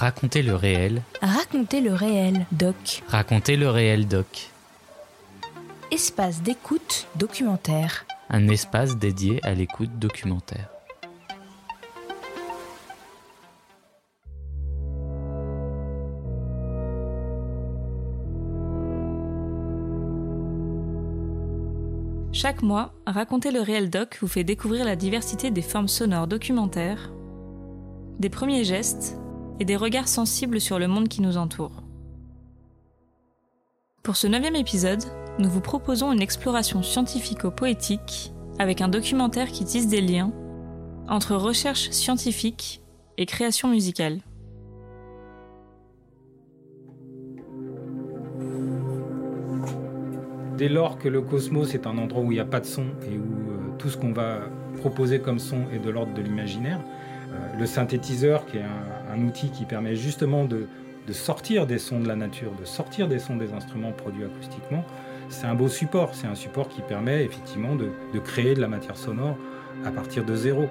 Racontez le réel. Racontez le réel, doc. Racontez le réel, doc. Espace d'écoute documentaire. Un espace dédié à l'écoute documentaire. Chaque mois, Racontez le réel doc vous fait découvrir la diversité des formes sonores documentaires, des premiers gestes et des regards sensibles sur le monde qui nous entoure. Pour ce neuvième épisode, nous vous proposons une exploration scientifico-poétique avec un documentaire qui tisse des liens entre recherche scientifique et création musicale. Dès lors que le cosmos est un endroit où il n'y a pas de son et où euh, tout ce qu'on va proposer comme son est de l'ordre de l'imaginaire, le synthétiseur, qui est un, outil qui permet justement de, sortir des sons de la nature, de sortir des sons des instruments produits acoustiquement, c'est un beau support. C'est un support qui permet effectivement de créer de la matière sonore à partir de zéro.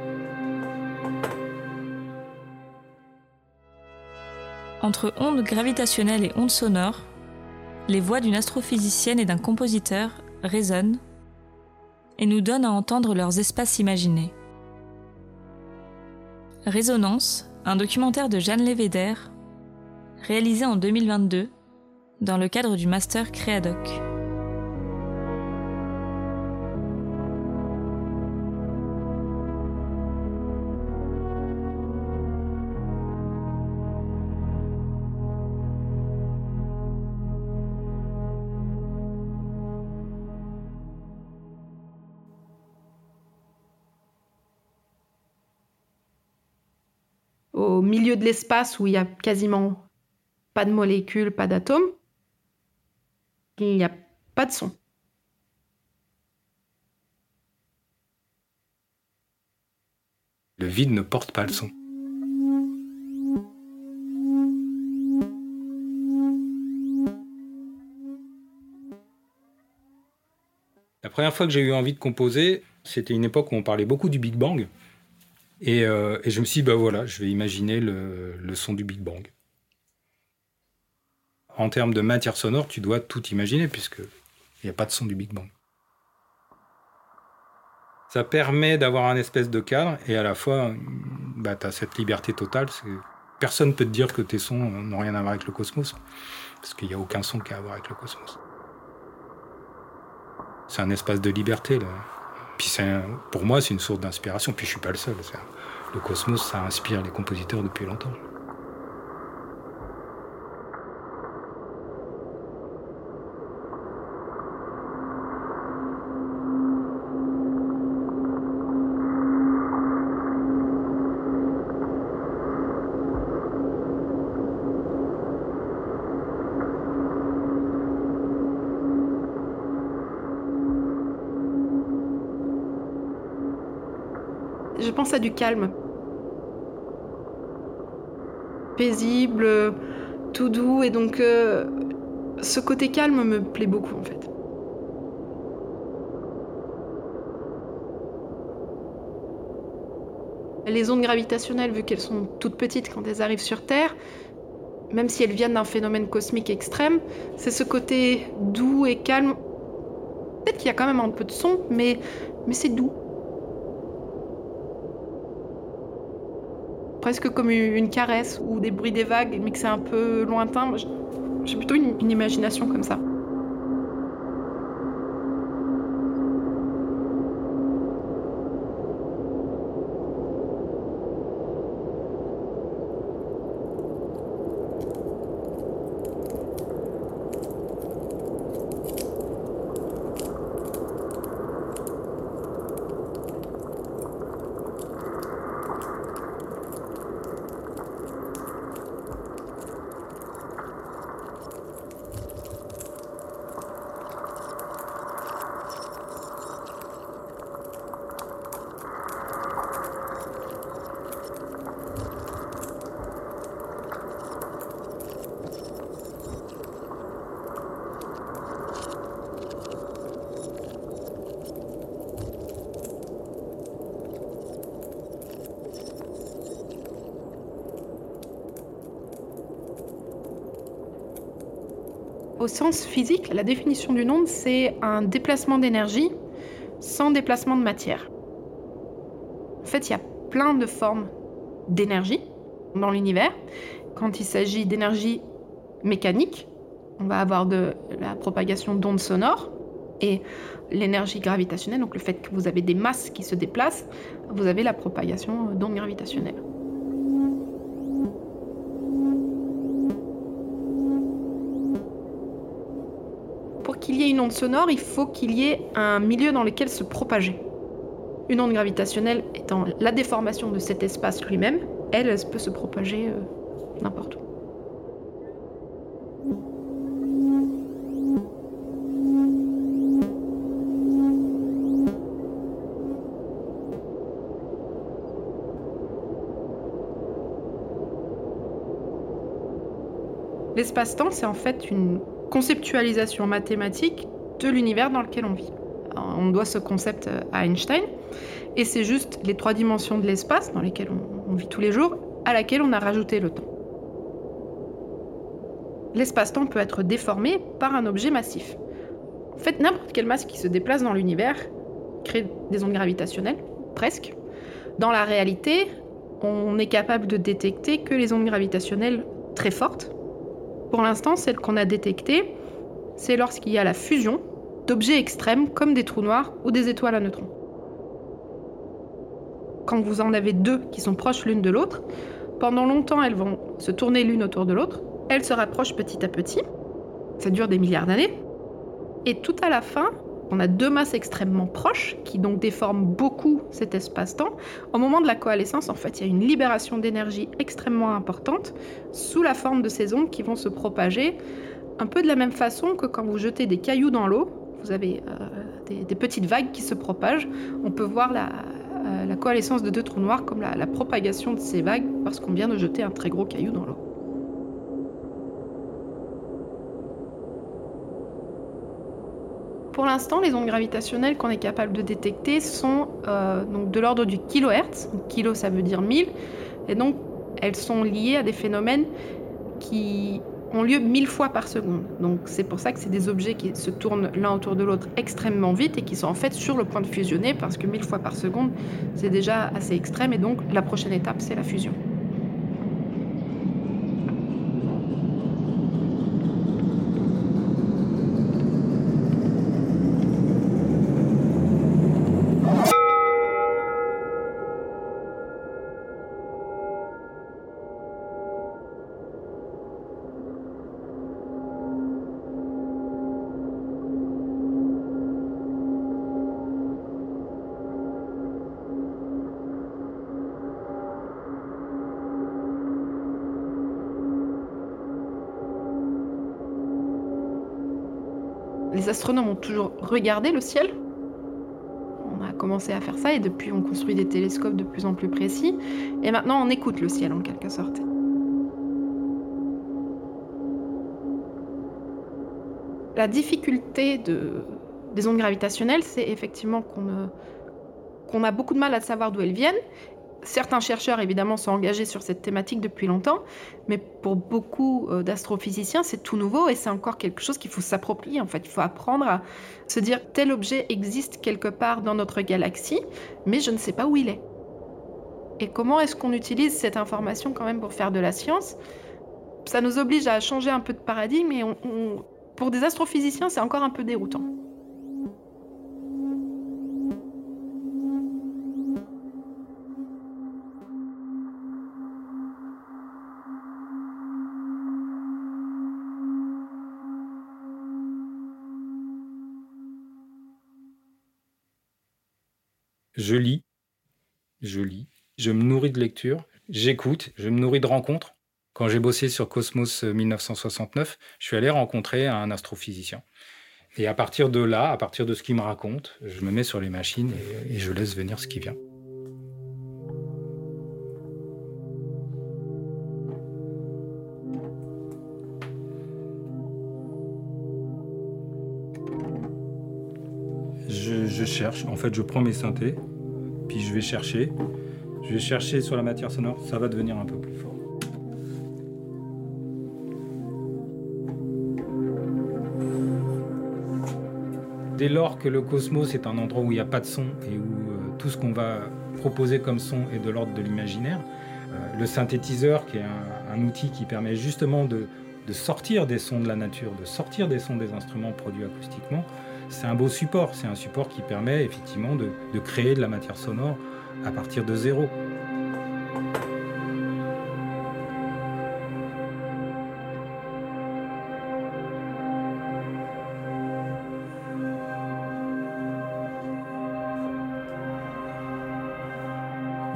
Entre ondes gravitationnelles et ondes sonores, les voix d'une astrophysicienne et d'un compositeur résonnent et nous donnent à entendre leurs espaces imaginés. Résonance, un documentaire de Jeanne Lévéder, réalisé en 2022 dans le cadre du Master Créadoc. Au milieu de l'espace où il y a quasiment pas de molécules, pas d'atomes, il n'y a pas de son. Le vide ne porte pas le son. La première fois que j'ai eu envie de composer, c'était une époque où on parlait beaucoup du Big Bang. Et, euh, et, je me suis dit, bah voilà, je vais imaginer le, son du Big Bang. En termes de matière sonore, tu dois tout imaginer, puisque il n'y a pas de son du Big Bang. Ça permet d'avoir un espèce de cadre, et à la fois, bah, tu cette liberté totale. Personne ne peut te dire que tes sons n'ont rien à voir avec le cosmos, parce qu'il n'y a aucun son qui a à voir avec le cosmos. C'est un espace de liberté, là. Puis pour moi, c'est une source d'inspiration. Puis je suis pas le seul. Le cosmos, ça inspire les compositeurs depuis longtemps. je pense du calme. Paisible, tout doux, et donc euh, ce côté calme me plaît beaucoup en fait. Les ondes gravitationnelles, vu qu'elles sont toutes petites quand elles arrivent sur Terre, même si elles viennent d'un phénomène cosmique extrême, c'est ce côté doux et calme. Peut-être qu'il y a quand même un peu de son, mais, mais c'est doux. Presque comme une caresse ou des bruits des vagues, mais que c'est un peu lointain. J'ai plutôt une, une, imagination comme ça. Sens physique, la définition d'une onde, c'est un déplacement d'énergie sans déplacement de matière. En fait, il y a plein de formes d'énergie dans l'univers. Quand il s'agit d'énergie mécanique, on va avoir de la propagation d'ondes sonores et l'énergie gravitationnelle, donc le fait que vous avez des masses qui se déplacent, vous avez la propagation d'ondes gravitationnelles. Une onde sonore, il faut qu'il y ait un milieu dans lequel se propager. Une onde gravitationnelle étant la déformation de cet espace lui-même, elle, peut se propager euh, n'importe où. L'espace-temps, c'est en fait une conceptualisation mathématique de l'univers dans lequel on vit. on doit ce concept à Einstein, et c'est juste les trois dimensions de l'espace dans lesquelles on, vit tous les jours, à laquelle on a rajouté le temps. L'espace-temps peut être déformé par un objet massif. En fait, n'importe quelle masse qui se déplace dans l'univers crée des ondes gravitationnelles, presque. Dans la réalité, on est capable de détecter que les ondes gravitationnelles très fortes, pour l'instant, celle qu'on a détectée, c'est lorsqu'il y a la fusion d'objets extrêmes comme des trous noirs ou des étoiles à neutrons. Quand vous en avez deux qui sont proches l'une de l'autre, pendant longtemps elles vont se tourner l'une autour de l'autre, elles se rapprochent petit à petit, ça dure des milliards d'années, et tout à la fin, on a deux masses extrêmement proches qui donc déforment beaucoup cet espace-temps. Au moment de la coalescence, en fait, il y a une libération d'énergie extrêmement importante sous la forme de ces ondes qui vont se propager un peu de la même façon que quand vous jetez des cailloux dans l'eau, vous avez euh, des, petites vagues qui se propagent. On peut voir la, euh, coalescence de deux trous noirs comme la propagation de ces vagues parce qu'on vient de jeter un très gros caillou dans l'eau. Pour l'instant, les ondes gravitationnelles qu'on est capable de détecter sont euh, donc de l'ordre du kilohertz. kilo, ça veut dire 1000. Et donc, elles sont liées à des phénomènes qui ont lieu 1000 fois par seconde. Donc, c'est pour ça que c'est des objets qui se tournent l'un autour de l'autre extrêmement vite et qui sont en fait sur le point de fusionner parce que 1000 fois par seconde, c'est déjà assez extrême. Et donc, la prochaine étape, c'est la fusion. Astronomes ont toujours regardé le ciel. On a commencé à faire ça et depuis on construit des télescopes de plus en plus précis. Et maintenant on écoute le ciel en quelque sorte. La difficulté des ondes gravitationnelles, c'est effectivement qu'on a beaucoup de mal à savoir d'où elles viennent Certains chercheurs, évidemment, sont engagés sur cette thématique depuis longtemps, mais pour beaucoup euh, d'astrophysiciens, c'est tout nouveau et c'est encore quelque chose qu'il faut s'approprier. En fait, il faut apprendre à se dire tel objet existe quelque part dans notre galaxie, mais je ne sais pas où il est. Et comment est-ce qu'on utilise cette information quand même pour faire de la science? Ça nous oblige à changer un peu de paradigme et pour des astrophysiciens, c'est encore un peu déroutant. Je lis, je lis, je me nourris de lecture, j'écoute, je me nourris de rencontres. Quand j'ai bossé sur Cosmos 1969, euh, je suis allé rencontrer un astrophysicien. Et à partir de là, à partir de ce qu'il me raconte, je me mets sur les machines et, je laisse venir ce qui vient. je, cherche. En fait, je prends mes synthés, je vais chercher. Je vais chercher sur la matière sonore, ça va devenir un peu plus fort. Dès lors que le cosmos est un endroit où il n'y a pas de son et où euh, tout ce qu'on va proposer comme son est de l'ordre de l'imaginaire, euh, le synthétiseur, qui est un, outil qui permet justement de, sortir des sons de la nature, de sortir des sons des instruments produits acoustiquement, c'est un beau support. C'est un support qui permet effectivement de, créer de la matière sonore à partir de zéro.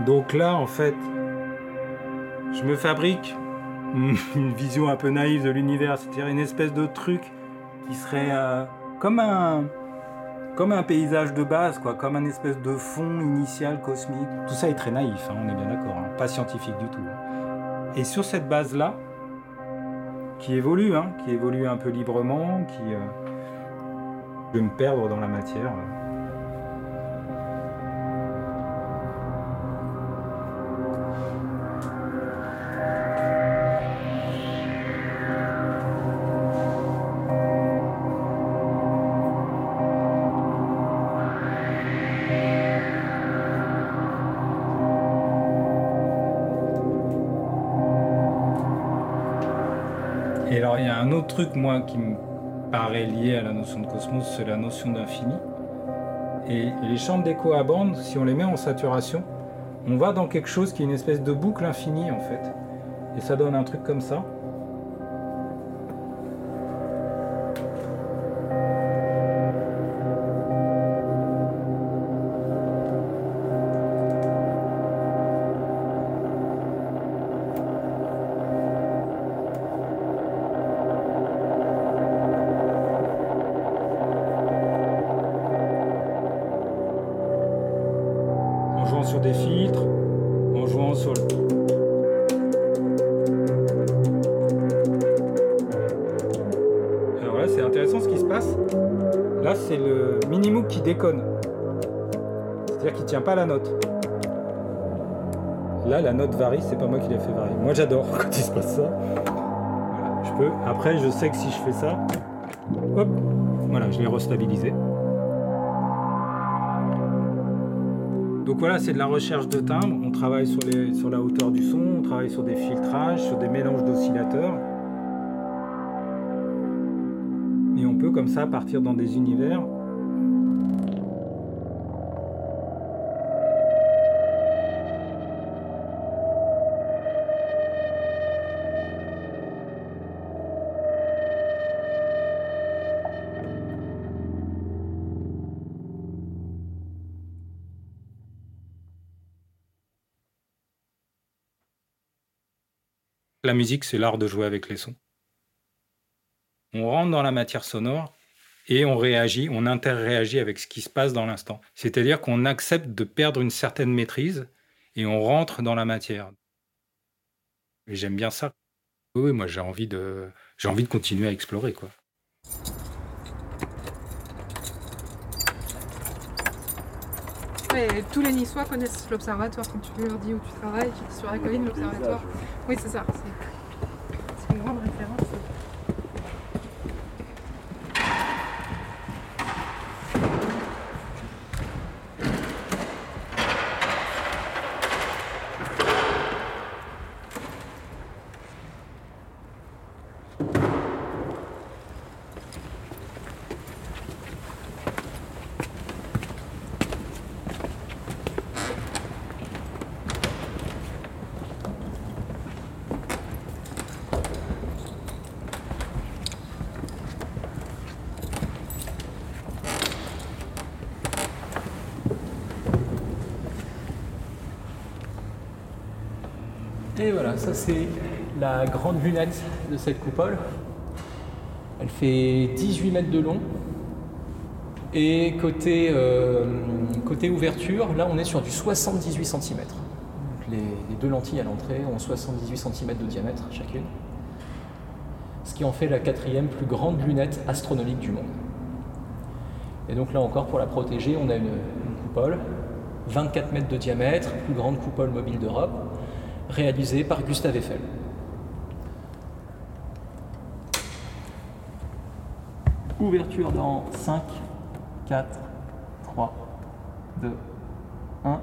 Donc là, en fait, je me fabrique une vision un peu naïve de l'univers, c'est-à-dire une espèce de truc qui serait euh, comme un comme un paysage de base, quoi, comme un espèce de fond initial cosmique. Tout ça est très naïf, hein, on est bien d'accord, hein, pas scientifique du tout. Et sur cette base-là, qui évolue, hein, qui évolue un peu librement, qui euh, je vais me perdre dans la matière. Euh. Un autre truc, moi, qui me paraît lié à la notion de cosmos, c'est la notion d'infini. Et les chambres d'écho à bande, si on les met en saturation, on va dans quelque chose qui est une espèce de boucle infinie, en fait. Et ça donne un truc comme ça. C'est pas moi qui l'ai fait varier. Moi, j'adore quand il se passe ça. Je peux. Après, je sais que si je fais ça, hop, voilà, je l'ai restabilisé. Donc voilà, c'est de la recherche de timbre. On travaille sur, sur la hauteur du son, on travaille sur des filtrages, sur des mélanges d'oscillateurs. Et on peut comme ça partir dans des univers. La musique, c'est l'art de jouer avec les sons. On rentre dans la matière sonore et on réagit, on interréagit avec ce qui se passe dans l'instant. C'est-à-dire qu'on accepte de perdre une certaine maîtrise et on rentre dans la matière. Et j'aime bien ça. Oui, moi j'ai envie de j'ai envie de continuer à explorer quoi. Tous les Niçois connaissent l'observatoire quand tu leur dis où tu travailles, tu dis sur la colline l'observatoire. Oui, c'est ça. C'est une grande référence. Et voilà, ça c'est la grande lunette de cette coupole. Elle fait 18 mètres de long. Et côté, euh, côté ouverture, là on est sur du 78 cm. Les, les, deux lentilles à l'entrée ont 78 cm de diamètre chacune. Ce qui en fait la quatrième plus grande lunette astronomique du monde. Et donc là encore, pour la protéger, on a une coupole, 24 mètres de diamètre, plus grande coupole mobile d'Europe, réalisé par Gustave Eiffel. Ouverture dans 5, 4, 3, 2, 1.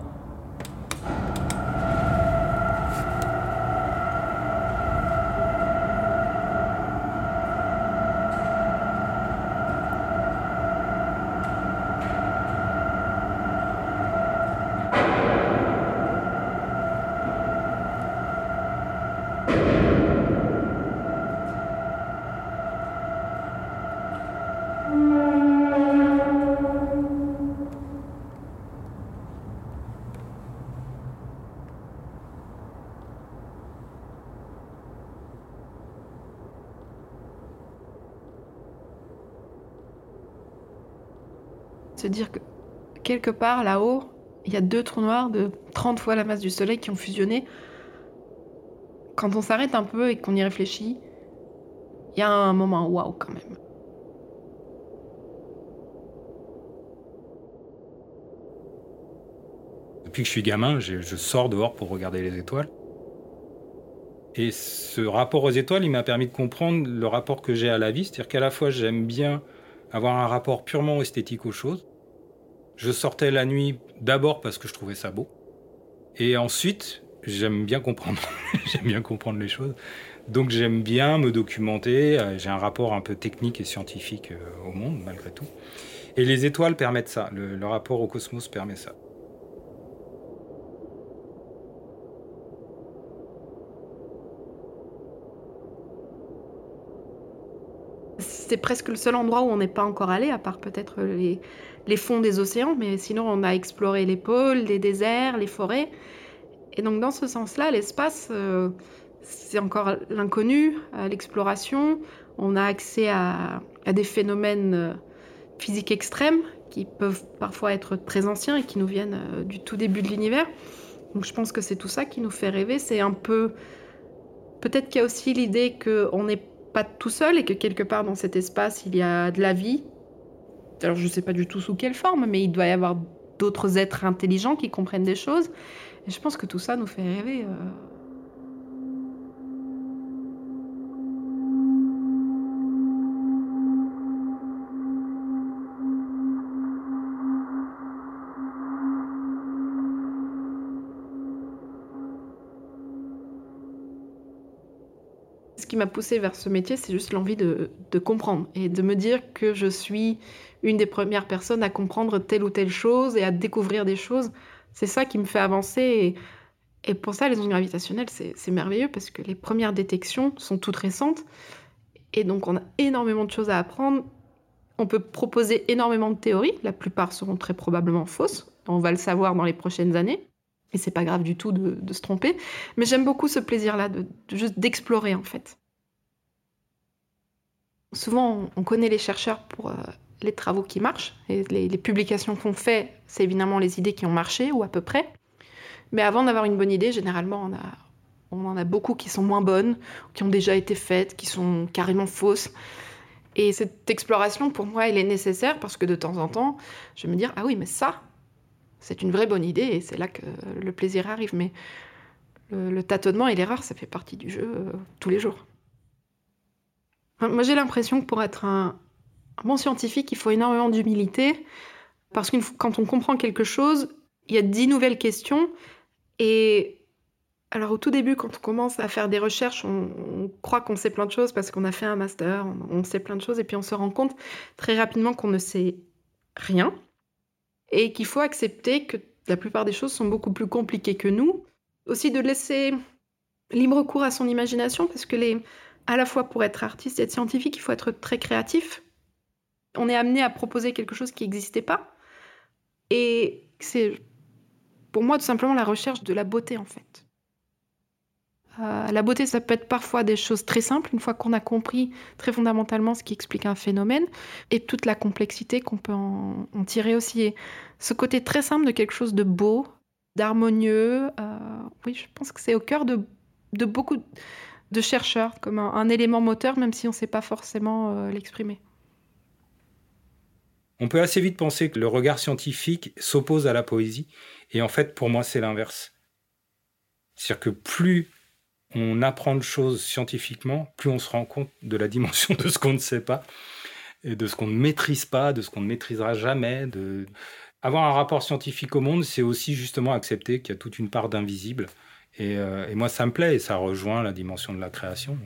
Se dire que quelque part là-haut, il y a deux trous noirs de 30 fois la masse du Soleil qui ont fusionné. Quand on s'arrête un peu et qu'on y réfléchit, il y a un moment waouh quand même. Depuis que je suis gamin, je, je sors dehors pour regarder les étoiles. Et ce rapport aux étoiles, il m'a permis de comprendre le rapport que j'ai à la vie. C'est-à-dire qu'à la fois, j'aime bien avoir un rapport purement esthétique aux choses. Je sortais la nuit d'abord parce que je trouvais ça beau. Et ensuite, j'aime bien comprendre. j'aime bien comprendre les choses. Donc j'aime bien me documenter. Euh, J'ai un rapport un peu technique et scientifique euh, au monde, malgré tout. Et les étoiles permettent ça. Le, le rapport au cosmos permet ça. C'est presque le seul endroit où on n'est pas encore allé, à part peut-être les, les fonds des océans, mais sinon on a exploré les pôles, les déserts, les forêts. Et donc dans ce sens-là, l'espace, euh, c'est encore l'inconnu, à l'exploration. On a accès à, à des phénomènes euh, physiques extrêmes qui peuvent parfois être très anciens et qui nous viennent euh, du tout début de l'univers. Donc je pense que c'est tout ça qui nous fait rêver. C'est un peu... Peut-être qu'il y a aussi l'idée qu'on n'est pas tout seul et que quelque part dans cet espace, il y a de la vie. Alors je ne sais pas du tout sous quelle forme, mais il doit y avoir d'autres êtres intelligents qui comprennent des choses. Et je pense que tout ça nous fait rêver. euh. Qui m'a poussée vers ce métier, c'est juste l'envie de, comprendre et de me dire que je suis une des premières personnes à comprendre telle ou telle chose et à découvrir des choses. C'est ça qui me fait avancer. Et, pour ça, les ondes gravitationnelles, c'est merveilleux parce que les premières détections sont toutes récentes. Et donc, on a énormément de choses à apprendre. On peut proposer énormément de théories. La plupart seront très probablement fausses. On va le savoir dans les prochaines années. Et c'est pas grave du tout de, se tromper. Mais j'aime beaucoup ce plaisir-là, de juste d'explorer en fait. Souvent, on- on connaît les chercheurs pour euh, les travaux qui marchent. Et les, les publications qu'on fait, c'est évidemment les idées qui ont marché, ou à peu près. Mais avant d'avoir une bonne idée, généralement, on, a, on en a beaucoup qui sont moins bonnes, qui ont déjà été faites, qui sont carrément fausses. Et cette exploration, pour moi, elle est nécessaire parce que de temps en temps, je vais me dire, ah oui, mais ça, c'est une vraie bonne idée, et c'est là que le plaisir arrive. Mais le, le tâtonnement et l'erreur, ça fait partie du jeu euh, tous les jours. Moi, j'ai l'impression que pour être un, bon scientifique, il faut énormément d'humilité, parce que quand on comprend quelque chose, il y a dix nouvelles questions, et alors au tout début, quand on commence à faire des recherches, on, on croit qu'on sait plein de choses parce qu'on a fait un master, on, on sait plein de choses, et puis on se rend compte très rapidement qu'on ne sait rien, et qu'il faut accepter que la plupart des choses sont beaucoup plus compliquées que nous. Aussi de laisser libre cours à son imagination, parce que les, à la fois pour être artiste et être scientifique, il faut être très créatif. On est amené à proposer quelque chose qui n'existait pas. Et c'est pour moi tout simplement la recherche de la beauté en fait. Euh, la beauté, ça peut être parfois des choses très simples, une fois qu'on a compris très fondamentalement ce qui explique un phénomène, et toute la complexité qu'on peut en, tirer aussi. Et ce côté très simple de quelque chose de beau, d'harmonieux, euh, oui, je pense que c'est au cœur de beaucoup de chercheurs, comme un, élément moteur, même si on ne sait pas forcément euh, l'exprimer. On peut assez vite penser que le regard scientifique s'oppose à la poésie, et en fait, pour moi, c'est l'inverse. C'est-à-dire que plus on apprend de choses scientifiquement, plus on se rend compte de la dimension de ce qu'on ne sait pas. et de ce qu'on ne maîtrise pas, de ce qu'on ne maîtrisera jamais. Avoir un rapport scientifique au monde, c'est aussi justement accepter qu'il y a toute une part d'invisible. Et, euh, et moi, ça me plaît et ça rejoint la dimension de la création.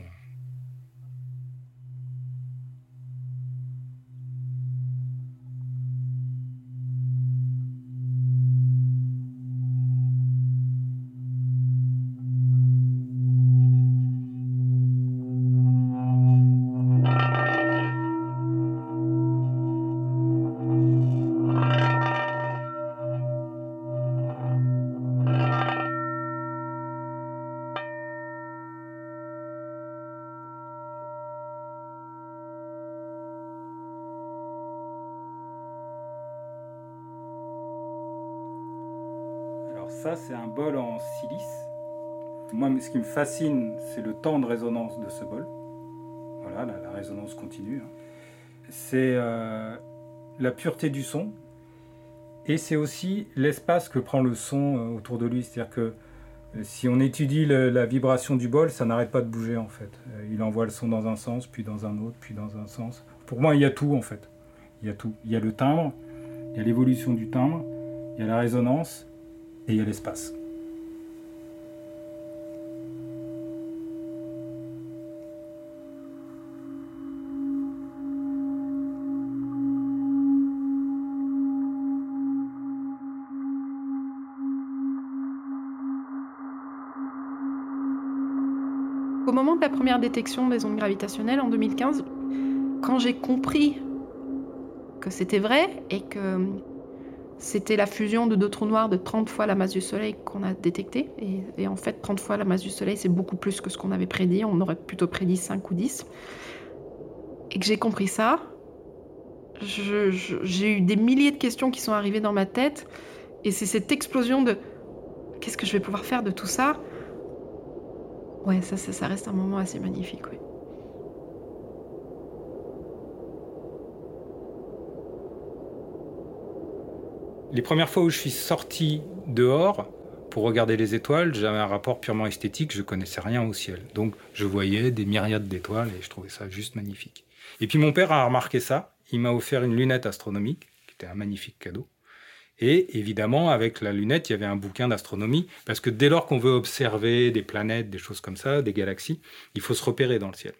Bol en silice. Moi, ce qui me fascine, c'est le temps de résonance de ce bol. Voilà, la, résonance continue. hein. C'est euh, la pureté du son. Et c'est aussi l'espace que prend le son euh, autour de lui. C'est-à-dire que euh, si on étudie la vibration du bol, ça n'arrête pas de bouger en fait. Il envoie le son dans un sens, puis dans un autre, puis dans un sens. Pour moi, il y a tout en fait. Il y a tout. Il y a le timbre, il y a l'évolution du timbre, il y a la résonance et il y a l'espace. La première détection des ondes gravitationnelles en 2015, quand j'ai compris que c'était vrai et que c'était la fusion de deux trous noirs de 30 fois la masse du Soleil qu'on a détecté, et, et en fait 30 fois la masse du Soleil c'est beaucoup plus que ce qu'on avait prédit, on aurait plutôt prédit 5 ou 10, et que j'ai compris ça, j'ai eu des milliers de questions qui sont arrivées dans ma tête, et c'est cette explosion de qu'est-ce que je vais pouvoir faire de tout ça? Ouais, ça, ça, reste un moment assez magnifique. Les premières fois où je suis sorti dehors pour regarder les étoiles, j'avais un rapport purement esthétique, je connaissais rien au ciel. Donc je voyais des myriades d'étoiles et je trouvais ça juste magnifique. Et puis mon père a remarqué ça, il m'a offert une lunette astronomique, qui était un magnifique cadeau. Et évidemment, avec la lunette, il y avait un bouquin d'astronomie, parce que dès lors qu'on veut observer des planètes, des choses comme ça, des galaxies, il faut se repérer dans le ciel.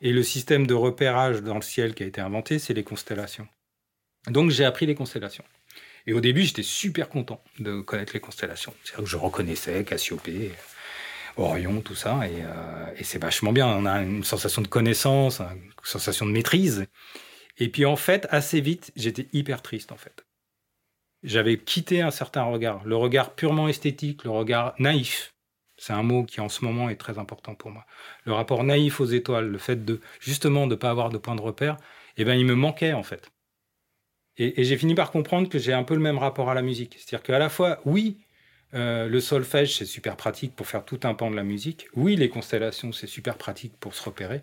Et le système de repérage dans le ciel qui a été inventé, c'est les constellations. Donc j'ai appris les constellations. Et au début, j'étais super content de connaître les constellations. C'est-à-dire que je reconnaissais Cassiopée, Orion, tout ça, et, euh, c'est vachement bien. On a une sensation de connaissance, une sensation de maîtrise. Et puis en fait, assez vite, j'étais hyper triste en fait. J'avais quitté un certain regard, le regard purement esthétique, le regard naïf. C'est un mot qui en ce moment est très important pour moi. Le rapport naïf aux étoiles, le fait de justement de ne pas avoir de point de repère, eh ben il me manquait en fait. Et, j'ai fini par comprendre que j'ai un peu le même rapport à la musique. C'est-à-dire qu'à la fois, oui, euh, le solfège, c'est super pratique pour faire tout un pan de la musique. Oui, les constellations, c'est super pratique pour se repérer.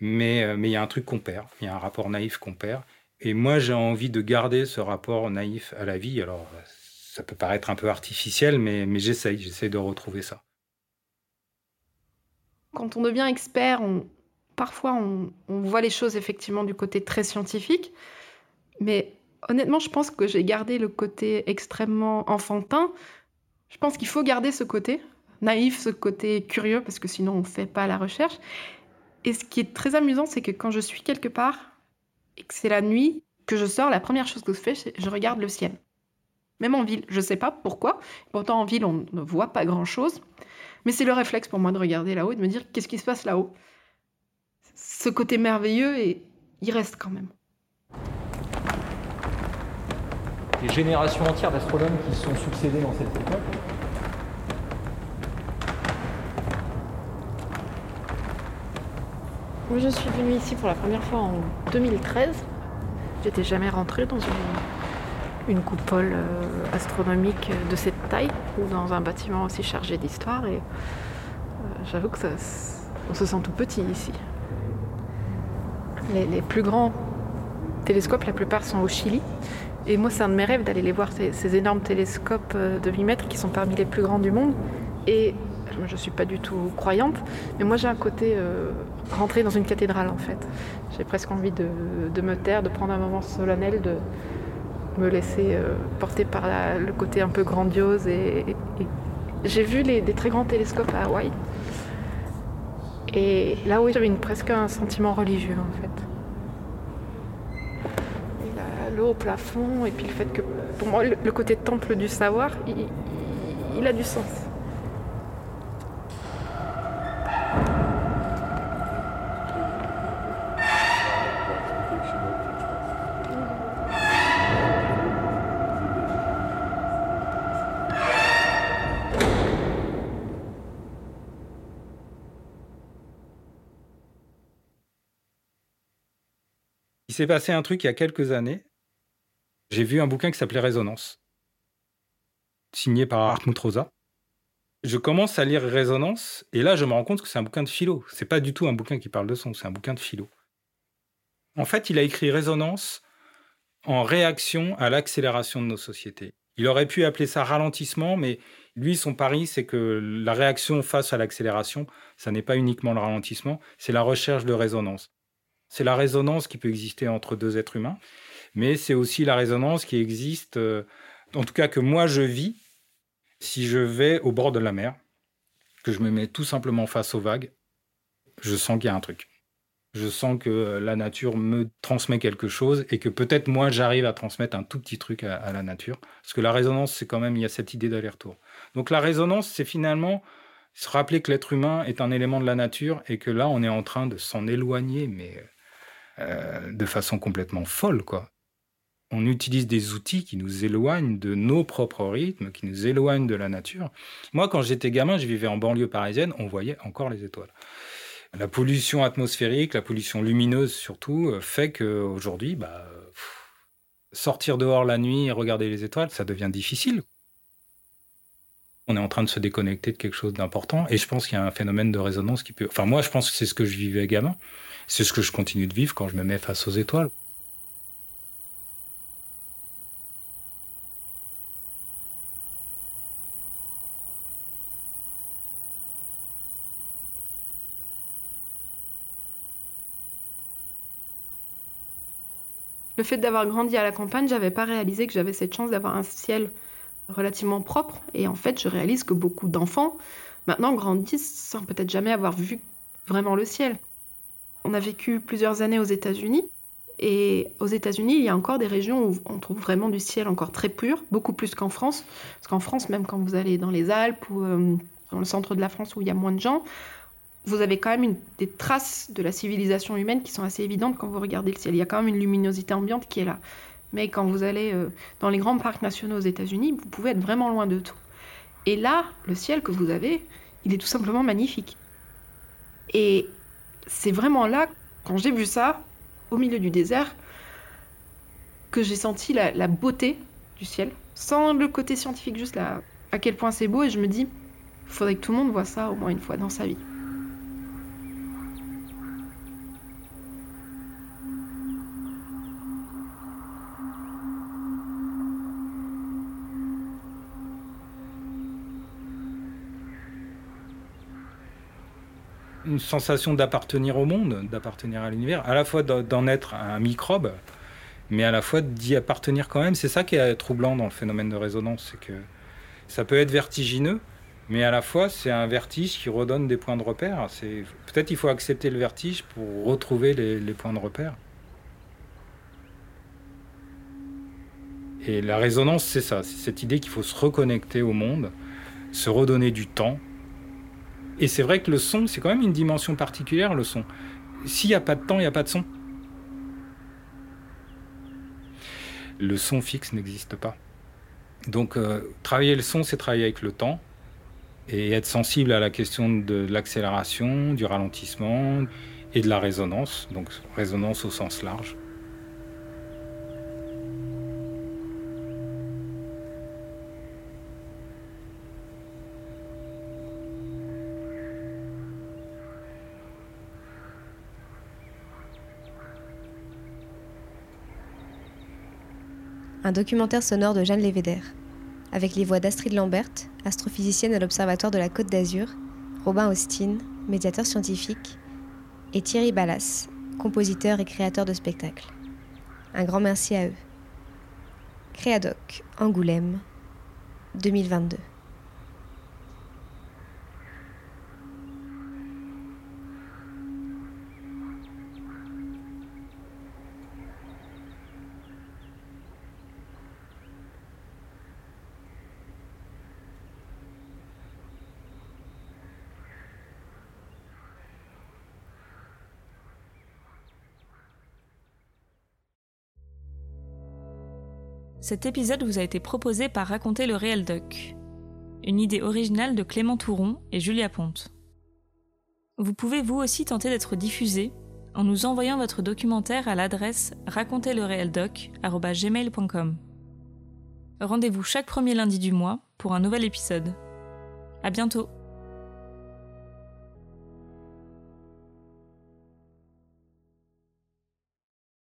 Mais euh, mais il y a un truc qu'on perd. Il y a un rapport naïf qu'on perd. Et moi, j'ai envie de garder ce rapport naïf à la vie. Alors, ça peut paraître un peu artificiel, mais, mais j'essaye. J'essaye de retrouver ça. Quand on devient expert, on, parfois on, on voit les choses effectivement du côté très scientifique, mais honnêtement, je pense que j'ai gardé le côté extrêmement enfantin. Je pense qu'il faut garder ce côté naïf, ce côté curieux, parce que sinon on ne fait pas la recherche. Et ce qui est très amusant, c'est que quand je suis quelque part et que c'est la nuit, que je sors, la première chose que je fais, c'est je regarde le ciel. Même en ville, je ne sais pas pourquoi. Pourtant, en ville, on ne voit pas grand-chose. Mais c'est le réflexe pour moi de regarder là-haut et de me dire qu'est-ce qui se passe là-haut? Ce côté merveilleux, et il reste quand même. Des générations entières d'astronomes qui se sont succédés dans cette époque. Je suis venue ici pour la première fois en 2013. J'étais jamais rentrée dans une, coupole euh, astronomique de cette taille ou dans un bâtiment aussi chargé d'histoire. Et euh, j'avoue que on se sent tout petit ici. Les, plus grands télescopes, la plupart sont au Chili. Et moi, c'est un de mes rêves d'aller les voir, ces, énormes télescopes euh, de 8 mètres qui sont parmi les plus grands du monde. Et je ne suis pas du tout croyante, mais moi j'ai un côté rentrer dans une cathédrale en fait. J'ai presque envie de, me taire, de prendre un moment solennel, de me laisser euh, porter par le côté un peu grandiose. Et, j'ai vu les, des très grands télescopes à Hawaï. Et là, oui, j'avais presque un sentiment religieux en fait. L'eau au plafond, et puis le fait que pour moi, le, côté temple du savoir, il a du sens. Il s'est passé un truc il y a quelques années. J'ai vu un bouquin qui s'appelait Résonance, signé par Hartmut Rosa. Je commence à lire Résonance et là je me rends compte que c'est un bouquin de philo. C'est pas du tout un bouquin qui parle de son, c'est un bouquin de philo. En fait, il a écrit Résonance en réaction à l'accélération de nos sociétés. Il aurait pu appeler ça ralentissement, mais lui, son pari, c'est que la réaction face à l'accélération, ça n'est pas uniquement le ralentissement, c'est la recherche de résonance. C'est la résonance qui peut exister entre deux êtres humains, mais c'est aussi la résonance qui existe, euh, en tout cas que moi je vis, si je vais au bord de la mer, que je me mets tout simplement face aux vagues, je sens qu'il y a un truc. Je sens que la nature me transmet quelque chose et que peut-être moi j'arrive à transmettre un tout petit truc à, la nature. Parce que la résonance, c'est quand même, il y a cette idée d'aller-retour. Donc la résonance, c'est finalement se rappeler que l'être humain est un élément de la nature et que là, on est en train de s'en éloigner, mais euh, de façon complètement folle, quoi. On utilise des outils qui nous éloignent de nos propres rythmes, qui nous éloignent de la nature. Moi, quand j'étais gamin, je vivais en banlieue parisienne, on voyait encore les étoiles. La pollution atmosphérique, la pollution lumineuse surtout, euh, fait qu'aujourd'hui, bah, sortir dehors la nuit et regarder les étoiles, ça devient difficile. On est en train de se déconnecter de quelque chose d'important et je pense qu'il y a un phénomène de résonance qui peut. Enfin, moi, je pense que c'est ce que je vivais gamin. C'est ce que je continue de vivre quand je me mets face aux étoiles. Le fait d'avoir grandi à la campagne, j'avais pas réalisé que j'avais cette chance d'avoir un ciel relativement propre. Et en fait, je réalise que beaucoup d'enfants maintenant grandissent sans peut-être jamais avoir vu vraiment le ciel. On a vécu plusieurs années aux États-Unis. Et aux États-Unis, il y a encore des régions où on trouve vraiment du ciel encore très pur, beaucoup plus qu'en France. Parce qu'en France, même quand vous allez dans les Alpes ou euh, dans le centre de la France où il y a moins de gens, vous avez quand même des traces de la civilisation humaine qui sont assez évidentes quand vous regardez le ciel. Il y a quand même une luminosité ambiante qui est là. Mais quand vous allez euh, dans les grands parcs nationaux aux États-Unis, vous pouvez être vraiment loin de tout. Et là, le ciel que vous avez, il est tout simplement magnifique. Et c'est vraiment là, quand j'ai vu ça, au milieu du désert, que j'ai senti la, beauté du ciel, sans le côté scientifique, juste là, à quel point c'est beau, et je me dis, il faudrait que tout le monde voit ça au moins une fois dans sa vie. Une sensation d'appartenir au monde, d'appartenir à l'univers, à la fois d'en être un microbe, mais à la fois d'y appartenir quand même. C'est ça qui est troublant dans le phénomène de résonance, c'est que ça peut être vertigineux, mais à la fois c'est un vertige qui redonne des points de repère. Peut-être il faut accepter le vertige pour retrouver les, les points de repère. Et la résonance, c'est ça, c'est cette idée qu'il faut se reconnecter au monde, se redonner du temps, et c'est vrai que le son, c'est quand même une dimension particulière, le son. S'il n'y a pas de temps, il n'y a pas de son. Le son fixe n'existe pas. Donc euh, travailler le son, c'est travailler avec le temps et être sensible à la question de l'accélération, du ralentissement et de la résonance, donc résonance au sens large. Un documentaire sonore de Jeanne Lévédère, avec les voix d'Astrid Lambert, astrophysicienne à l'Observatoire de la Côte d'Azur, Robin Austin, médiateur scientifique, et Thierry Ballas, compositeur et créateur de spectacles. Un grand merci à eux. Créadoc, Angoulême, 2022. Cet épisode vous a été proposé par Raconter le réel doc, une idée originale de Clément Touron et Julia Ponte. Vous pouvez vous aussi tenter d'être diffusé en nous envoyant votre documentaire à l'adresse raconterlereeldoc@gmail.com. Rendez-vous chaque premier lundi du mois pour un nouvel épisode. À bientôt.